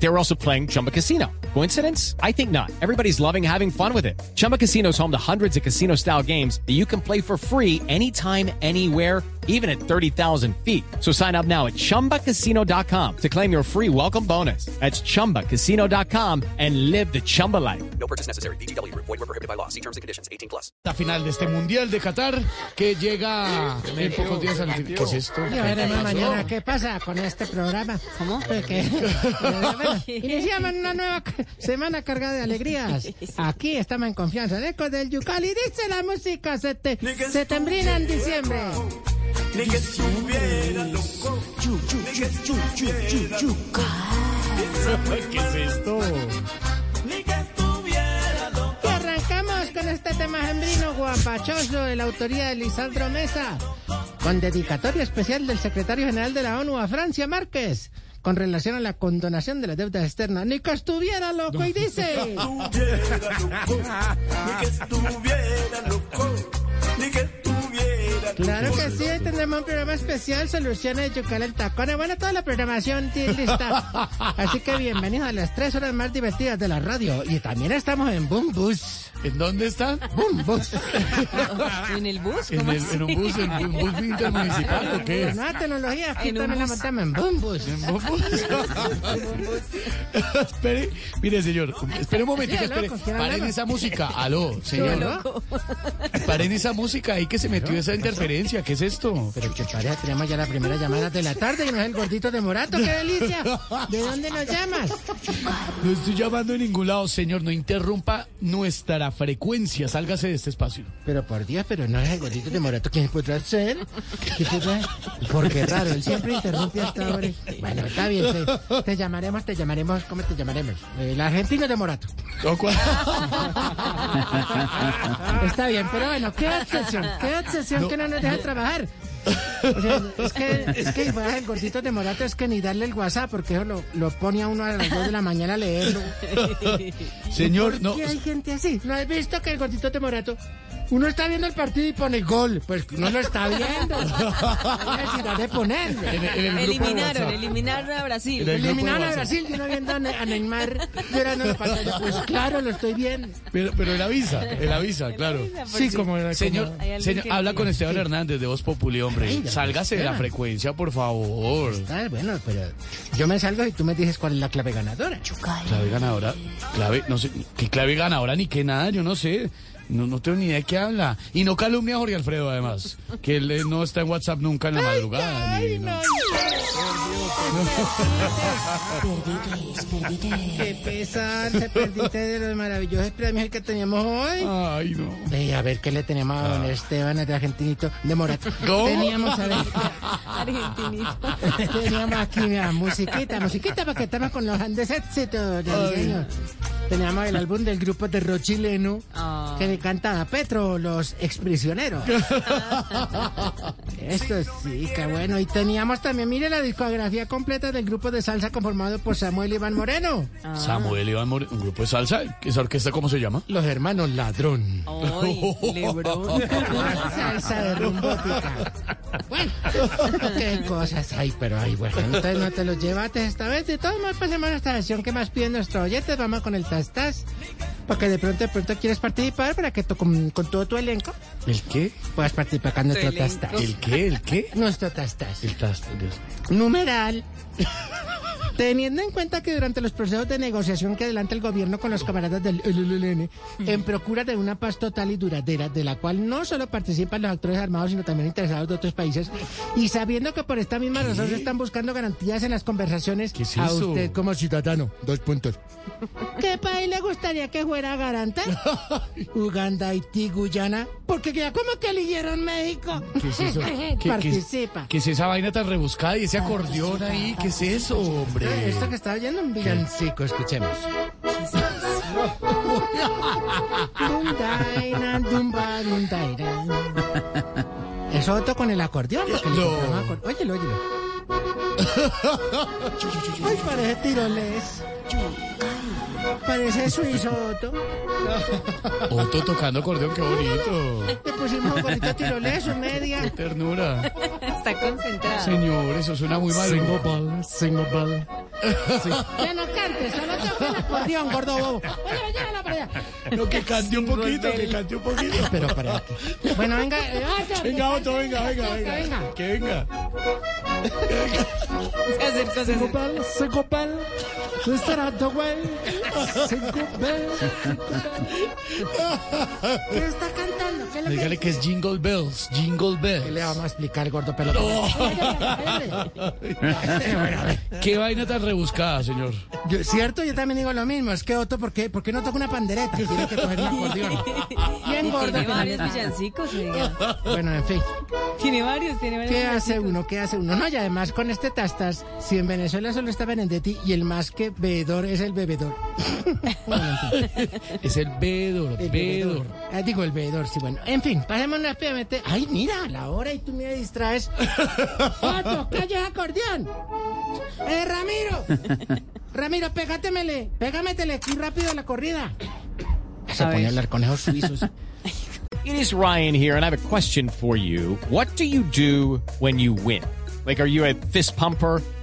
They were also playing Chumba Casino. Coincidence? I think not. Everybody's loving having fun with it. Chumba Casino is home to hundreds of casino style games that you can play for free anytime, anywhere even at 30,000 feet. So sign up now at ChumbaCasino.com to claim your free welcome bonus. That's ChumbaCasino.com and live the Chumba life. No purchase necessary. BGW. Void were prohibited by law. See terms and conditions. 18 plus. La final de este Mundial de Qatar que llega en pocos días al ¿Qué es esto? Ya veremos mañana qué pasa con este programa. ¿Cómo? bueno, iniciamos una nueva semana cargada de alegrías. Aquí estamos en confianza. El eco del Yucal y dice la música sete- setembrina en diciembre. Ni que estuviera loco. Ni que estuviera loco. ¿Qué es esto? Ni que estuviera loco. Y arrancamos con este tema gembrino guapachoso de la autoría de Lisandro Mesa, con dedicatoria especial del secretario general de la ONU a Francia Márquez, con relación a la condonación de las deudas externas. Ni que estuviera loco y dice... Estuviera loco. Ni que estuviera loco. Ni que estuviera. Claro que sí, hoy tendremos un programa especial, Soluciones de Yucal en Tacones. Bueno, toda la programación tiene lista. Así que bienvenidos a las tres horas más divertidas de la radio. Y también estamos en Boom Bus. ¿En dónde está? Boom Bus. ¿En el bus? ¿En, ¿Cómo el- así? en un bus, en un bus intermunicipal o qué? Nueva tecnología, aquí también la montamos en Boom Bus. ¿En un bus? espere, mire señor, espere un momentico, Sí, espere. loco, ¿quién Paren esa música, aló, señor. ¿No? Paren esa música ahí que se metió esa ¿qué es esto? Pero que pareja, tenemos ya la primera llamada de la tarde y no es el gordito de Morato, qué delicia. ¿De dónde nos llamas? No estoy llamando en ningún lado, señor, no interrumpa nuestra frecuencia, sálgase de este espacio. Pero por Dios, pero no es el gordito de Morato. ¿Quién podrá ser? ¿Qué podrá? Porque raro, él siempre interrumpe hasta ahora. Bueno, está bien, te, te llamaremos, te llamaremos, ¿cómo te llamaremos? El argentino de Morato. ¿O cuál? Está bien, pero bueno, qué obsesión, qué obsesión que no nos deja trabajar. O sea, es que, es que fuera el gordito de Morato es que ni darle el WhatsApp, porque eso lo, lo pone a uno a las 2 de la mañana a leerlo. Señor, no. ¿Por qué hay gente así? ¿No has visto que el gordito de Morato... Uno está viendo el partido y pone gol. Pues no lo está viendo. No hay necesidad de ponerlo. En, el- en el grupo de Eliminaron, eliminaron a Brasil. El- Eliminaron a. Brasil y uno viendo a, Ne- a Neymar llorando en la pantalla. Pues claro, lo estoy viendo. Pero, pero él avisa, él avisa, claro. Sí, como era. Señor, señor habla con Esteban Hernández de Voz Populi, hombre. Ay, Sálgase de la frecuencia, por favor. Ah, bueno, pero yo me salgo y tú me dices cuál es la clave ganadora. Clave ganadora, clave, no sé, qué clave ganadora ni qué nada, yo no sé. No, no tengo ni idea de qué habla. Y no calumnia a Jorge Alfredo, además. Que él eh, no está en WhatsApp nunca en la madrugada. Ay, ni- no. Qué pesar, se perdiste de los maravillosos premios que teníamos hoy. Ay, no. A ver qué le tenemos a don Esteban, de Argentinito, de Morato. ¿Cómo? Teníamos, a ver, Argentinito. teníamos aquí, mira, musiquita, musiquita, porque estamos con los grandes éxitos. Teníamos el álbum del grupo de rock chileno Ah. que le cantaba Petro, los exprisioneros. Esto sí, qué bueno. Y teníamos también, mire, la discografía completa del grupo de salsa conformado por Samuel Iván Moreno. Samuel Iván More- un grupo de salsa. ¿Esa orquesta cómo se llama? Los hermanos Ladrón. Ay, salsa de rumbótica. Bueno, qué cosas hay, pero hay, bueno, entonces no te los llevaste esta vez. De todos modos, pasemos a esta sesión que más piden nuestros oyentes. Vamos con el tas-tas. Porque de pronto, de pronto quieres participar para que tú, con, con todo tu elenco ¿El qué? puedas participar con nuestro elenco. tas-tas. ¿El qué? ¿El qué? Nuestro tas-tas. El tas. Numeral. Teniendo en cuenta que durante los procesos de negociación que adelanta el gobierno con los camaradas del LLN, en procura de una paz total y duradera, de la cual no solo participan los actores armados, sino también interesados de otros países, y sabiendo que por esta misma razón se están buscando garantías en las conversaciones, ¿Qué es a usted como ciudadano, dos puntos. ¿Qué país le gustaría que fuera garante? Uganda, Haití, Guyana, porque ya como que eligieron México. ¿Qué es eso? ¿Qué- qué- Participa. ¿Qué es esa vaina tan rebuscada y ese acordeón ahí? ¿Qué es eso, hombre? Esto que está oyendo un villancico, escuchemos. Es otro con el acordeón. porque No. acor- Óyelo, óyelo. Ay, parece tiroles. Parece suizo, Otto. Otto tocando acordeón, qué bonito. Le pusimos un gorrito tiroleso, media. Ternura. Está concentrado. Señor, eso suena muy mal. ball, single ball. Ya no cantes, solo toca el acordeón, gordo bobo. Oye, llévala para allá. No, que cante un poquito, que cante un poquito. Pero para. Bueno, venga. eh, Venga, cante, venga, venga, que venga. Que venga. Se acercó, se acercó. bell, single bell. Mr. Hathaway. Single bell. ¿Qué está cantando? ¿Qué le Dígale que es Jingle Bells, Jingle ¿Qué le Bells. vamos a explicar gordo pelotón? Qué vaina tan rebuscada, señor. Cierto, yo también digo lo mismo. Es que Otto, ¿por qué, por qué no toca una pandereta? Tiene que coger un acordeón. Bien gordo. Tiene varios no- villancicos, oiga. Bueno, en fin. Tiene varios, tiene varios ¿Qué hace uno? ¿Qué hace uno? No, y además con este tastas, si en Venezuela solo está Benedetti y el más que bebedor es el bebedor. Es el bebedor, el bebedor. Ah, digo, el bebedor, sí, bueno. En fin, pasemos rápidamente. Ay, mira, la hora y tú me distraes. ¡Otto, calla el acordeón! ¡Eh, Ramiro! Ramiro, pégatemele, pégametele aquí rápido la corrida. Se A pone a hablar con esos suizos. It is Ryan here, and I have a question for you. What do you do when you win? Like, are you a fist pumper?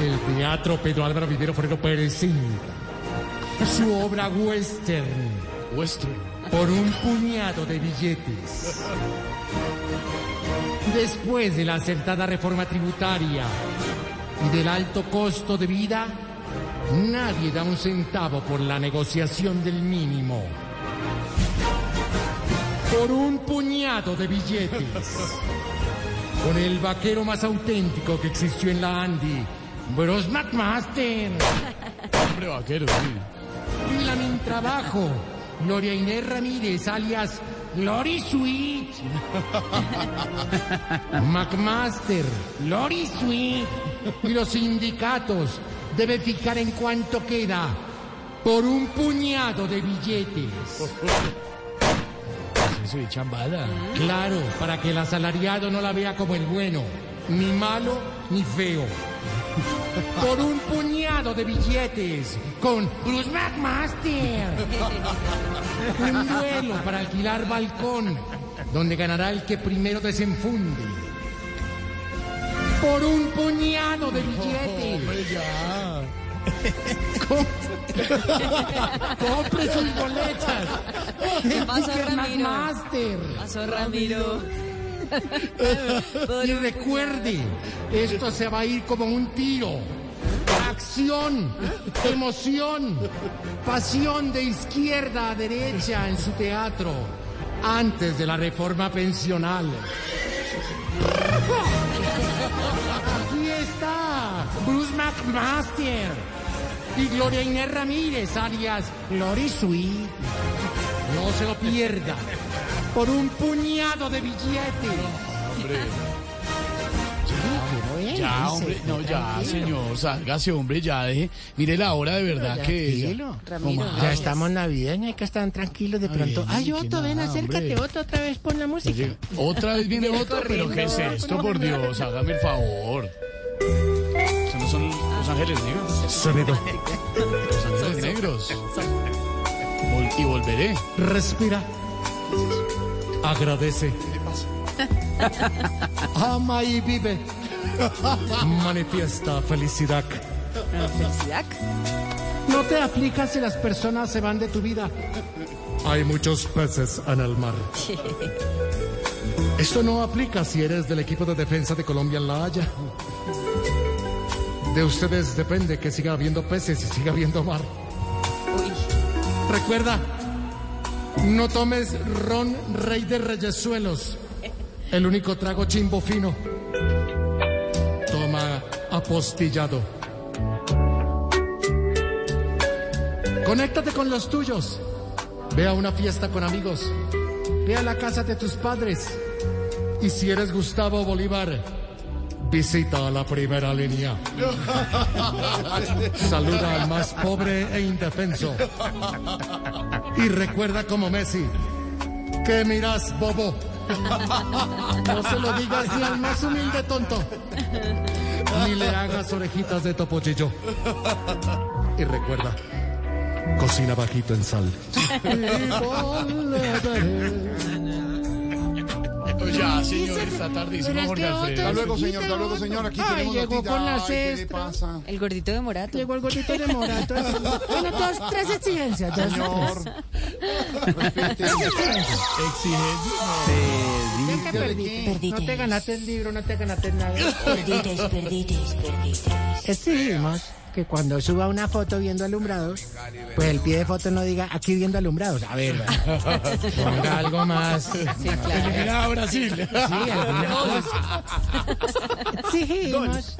El Teatro Pedro Álvaro Vivero Forero presenta su obra western Western. por un puñado de billetes. Después de la acertada reforma tributaria y del alto costo de vida, nadie da un centavo por la negociación del mínimo. Por un puñado de billetes. Con el vaquero más auténtico que existió en la Andy, Bros McMaster. Hombre vaquero, sí. Y la min trabajo, Gloria Inés Ramírez, alias Lori Sweet. McMaster, Lori Sweet. Y los sindicatos deben fijar en cuánto queda por un puñado de billetes. Eso de chambada. Claro, para que el asalariado no la vea como el bueno, ni malo ni feo. Por un puñado de billetes con Bruce McMaster. Un duelo para alquilar balcón, donde ganará el que primero desenfunde. Por un puñado de billetes. Compre sus boletas. ¿Qué pasó, Ramiro? McMaster. Pasó Ramiro. Y recuerde, esto se va a ir como un tiro. Acción, emoción, pasión de izquierda a derecha en su teatro, antes de la reforma pensional. Aquí está Bruce McMaster y Gloria Inés Ramírez, alias Lori Sweet. No se lo pierda. Por un puñado de billetes. Ya, hombre, no, ya, señor, sálgase, hombre, ya deje. Mire la hora de verdad que. Tranquilo. Ramiro. Ya estamos navideños, hay que estar tranquilos de pronto. Ay, Ay, Otto, ven, nada, acércate, hombre. Otto, otra vez pon la música. Oye, otra vez viene otro, pero ¿qué es esto, por Dios? Hágame el favor. Esos no son los ángeles negros. Sonido. Los ángeles negros. Y volveré. Respira. Agradece. Ama y vive. Manifiesta felicidad. Felicidad. No te aflijas si las personas se van de tu vida. Hay muchos peces en el mar. Esto no aplica si eres del equipo de defensa de Colombia en La Haya. De ustedes depende que siga habiendo peces y siga habiendo mar. Uy. Recuerda, no tomes ron rey de reyesuelos. El único trago chimbo fino. Toma apostillado. Conéctate con los tuyos. Ve a una fiesta con amigos. Ve a la casa de tus padres. Y si eres Gustavo Bolívar, visita a la primera línea. Saluda al más pobre e indefenso. Y recuerda como Messi, que miras bobo. No se lo digas ni al más humilde tonto. Ni le hagas orejitas de topollillo. Y recuerda, cocina bajito en sal. Pues ya, señor, está tardísimo, Jorge Alfredo. Hasta luego, señor. Hasta luego, señor. Aquí Ay, tenemos llegó con la Ay, ¿qué le pasa? El gordito de Morato. Llegó el gordito de morato. Bueno, dos, tres exigencias. Dos, Señor. Respete. ¿Qué perdiste? No te ganaste el libro, no te ganaste nada. Perdites, perdites, perdites. Exigimos que cuando suba una foto viendo alumbrados, pues el pie de foto no diga aquí viendo alumbrados. A ver, ponga algo más. Sí, claro. Mira, Brasil. Sí. Exigimos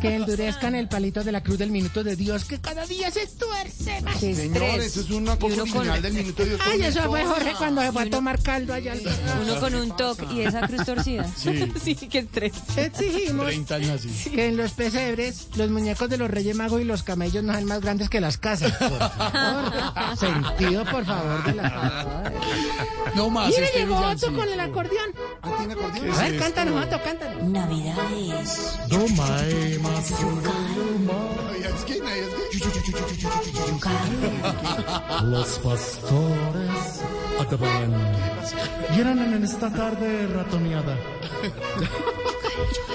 que endurezcan el palito de la cruz del minuto de Dios, que cada día se tuerce más. Señor, eso es una cosa original del minuto de Dios. Ay, eso fue. Jorge cuando se fue a tomar caldo allá. al- Uno con un toque y esa cruz torcida. Sí. qué estrés. Exigimos 30 años así. que en los pesebres los muñecos de los Reyes Magos y los camellos no sean más grandes que las casas. Por favor. Sentido, por favor, de la No más Mire, este llegó Otto con el acordeón. Ah, ¿tiene acordeón? A ver, cántanos, Otto, cántanos. Navidades. Domae más es es Los pastores acabarán. Vieron en esta tarde ratoneada.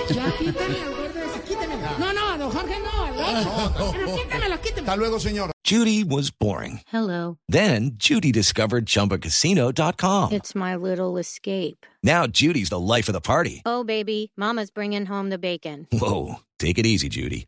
Ya, quítame al gordo ese, quítamelo. No, no, don Jorge, no, al otro. Ah, Pero quítamelo, quítamelo. Hasta luego, señor. Judy was boring. Hello. Then Judy discovered ChumbaCasino.com. It's my little escape. Now Judy's the life of the party. Oh, baby, Mama's bringing home the bacon. Whoa, take it easy, Judy.